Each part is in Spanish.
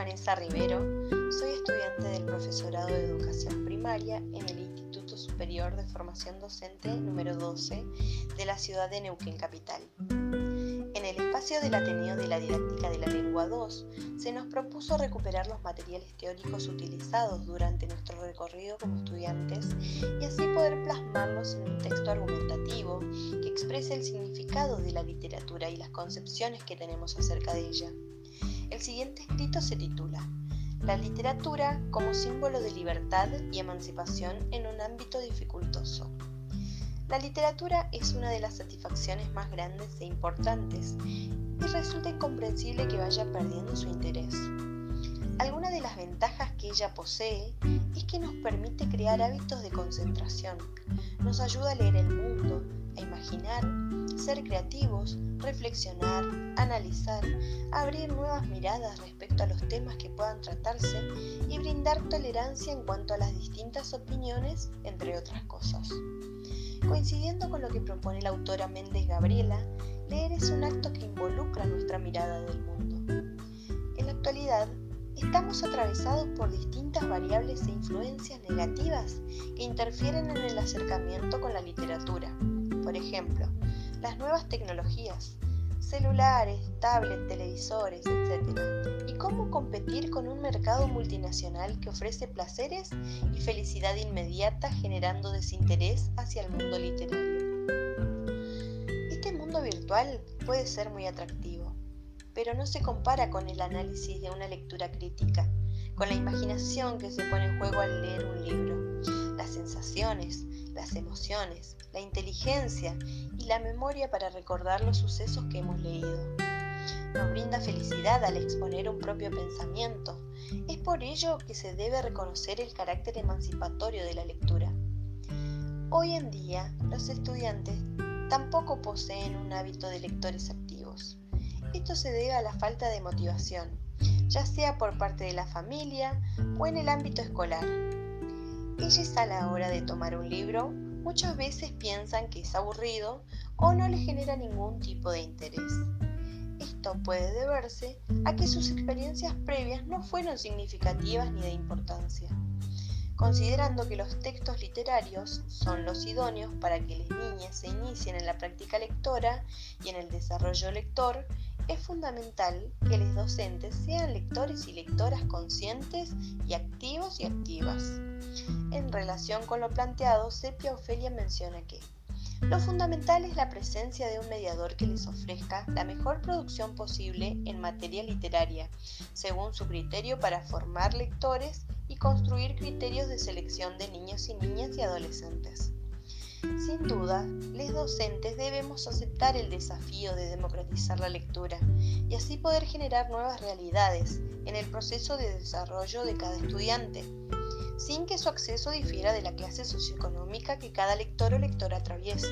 Vanessa Rivero, soy estudiante del profesorado de educación primaria en el Instituto Superior de Formación Docente número 12 de la ciudad de Neuquén Capital. En el espacio del Ateneo de la Didáctica de la Lengua 2 se nos propuso recuperar los materiales teóricos utilizados durante nuestro recorrido como estudiantes y así poder plasmarlos en un texto argumentativo que exprese el significado de la literatura y las concepciones que tenemos acerca de ella. El siguiente escrito se titula La literatura como símbolo de libertad y emancipación en un ámbito dificultoso. La literatura es una de las satisfacciones más grandes e importantes y resulta incomprensible que vaya perdiendo su interés. Alguna de las ventajas que ella posee es que nos permite crear hábitos de concentración, nos ayuda a leer el mundo, a imaginar, ser creativos, reflexionar, analizar, abrir nuevas miradas respecto a los temas que puedan tratarse y brindar tolerancia en cuanto a las distintas opiniones, entre otras cosas. Coincidiendo con lo que propone la autora Méndez Gabriela, leer es un acto que involucra nuestra mirada del mundo. En la actualidad, estamos atravesados por distintas variables e influencias negativas que interfieren en el acercamiento con la literatura. Por ejemplo, las nuevas tecnologías, celulares, tablets, televisores, etc. Y cómo competir con un mercado multinacional que ofrece placeres y felicidad inmediata generando desinterés hacia el mundo literario. Este mundo virtual puede ser muy atractivo, pero no se compara con el análisis de una lectura crítica, con la imaginación que se pone en juego al leer un libro, las sensaciones, las emociones, la inteligencia y la memoria para recordar los sucesos que hemos leído. Nos brinda felicidad al exponer un propio pensamiento. Es por ello que se debe reconocer el carácter emancipatorio de la lectura. Hoy en día, los estudiantes tampoco poseen un hábito de lectores activos. Esto se debe a la falta de motivación, ya sea por parte de la familia o en el ámbito escolar. Ellos a la hora de tomar un libro muchas veces piensan que es aburrido o no les genera ningún tipo de interés. Esto puede deberse a que sus experiencias previas no fueron significativas ni de importancia. Considerando que los textos literarios son los idóneos para que las niñas se inicien en la práctica lectora y en el desarrollo lector, es fundamental que los docentes sean lectores y lectoras conscientes y activos y activas. En relación con lo planteado, Sepia Ofelia menciona que lo fundamental es la presencia de un mediador que les ofrezca la mejor producción posible en materia literaria, según su criterio para formar lectores y construir criterios de selección de niños y niñas y adolescentes. Sin duda, los docentes debemos aceptar el desafío de democratizar la lectura y así poder generar nuevas realidades en el proceso de desarrollo de cada estudiante, sin que su acceso difiera de la clase socioeconómica que cada lector o lectora atraviese.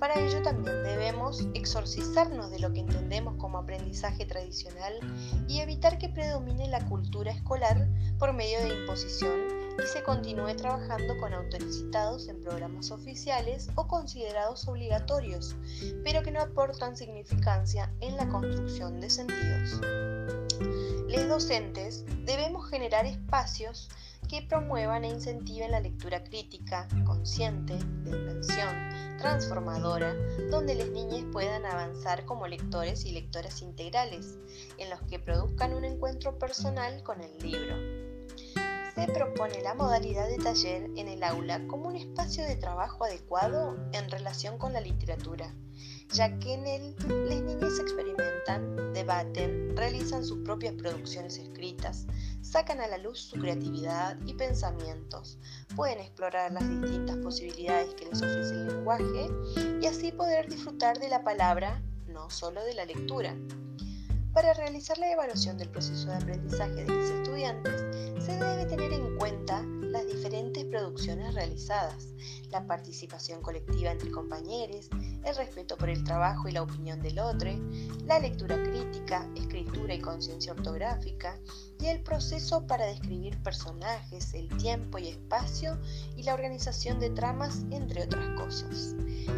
Para ello también debemos exorcizarnos de lo que entendemos como aprendizaje tradicional y evitar que predomine la cultura escolar por medio de imposición y se continúe trabajando con autores citados en programas oficiales o considerados obligatorios, pero que no aportan significancia en la construcción de sentidos. Los docentes debemos generar espacios que promuevan e incentiven la lectura crítica, consciente, de invención, transformadora, donde las niñas puedan avanzar como lectores y lectoras integrales, en los que produzcan un encuentro personal con el libro. Se propone la modalidad de taller en el aula como un espacio de trabajo adecuado en relación con la literatura, ya que en él las niñas experimentan, debaten, realizan sus propias producciones escritas, sacan a la luz su creatividad y pensamientos, pueden explorar las distintas posibilidades que les ofrece el lenguaje y así poder disfrutar de la palabra, no solo de la lectura. Para realizar la evaluación del proceso de aprendizaje de los estudiantes, se debe tener en cuenta las diferentes producciones realizadas, la participación colectiva entre compañeros, el respeto por el trabajo y la opinión del otro, la lectura crítica, escritura y conciencia ortográfica, y el proceso para describir personajes, el tiempo y espacio y la organización de tramas, entre otras cosas.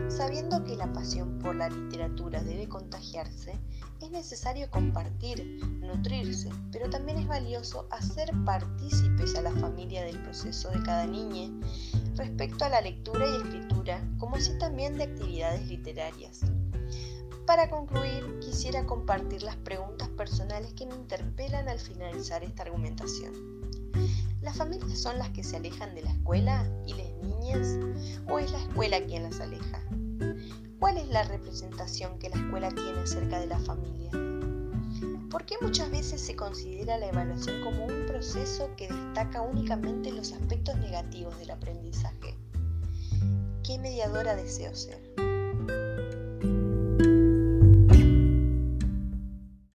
Sabiendo que la pasión por la literatura debe contagiarse, es necesario compartir, nutrirse, pero también es valioso hacer partícipes a la familia del proceso de cada niña respecto a la lectura y escritura, como así también de actividades literarias. Para concluir, quisiera compartir las preguntas personales que me interpelan al finalizar esta argumentación. ¿Las familias son las que se alejan de la escuela y las niñas o es la escuela quien las aleja? ¿Cuál es la representación que la escuela tiene acerca de la familia? ¿Por qué muchas veces se considera la evaluación como un proceso que destaca únicamente los aspectos negativos del aprendizaje? ¿Qué mediadora deseo ser?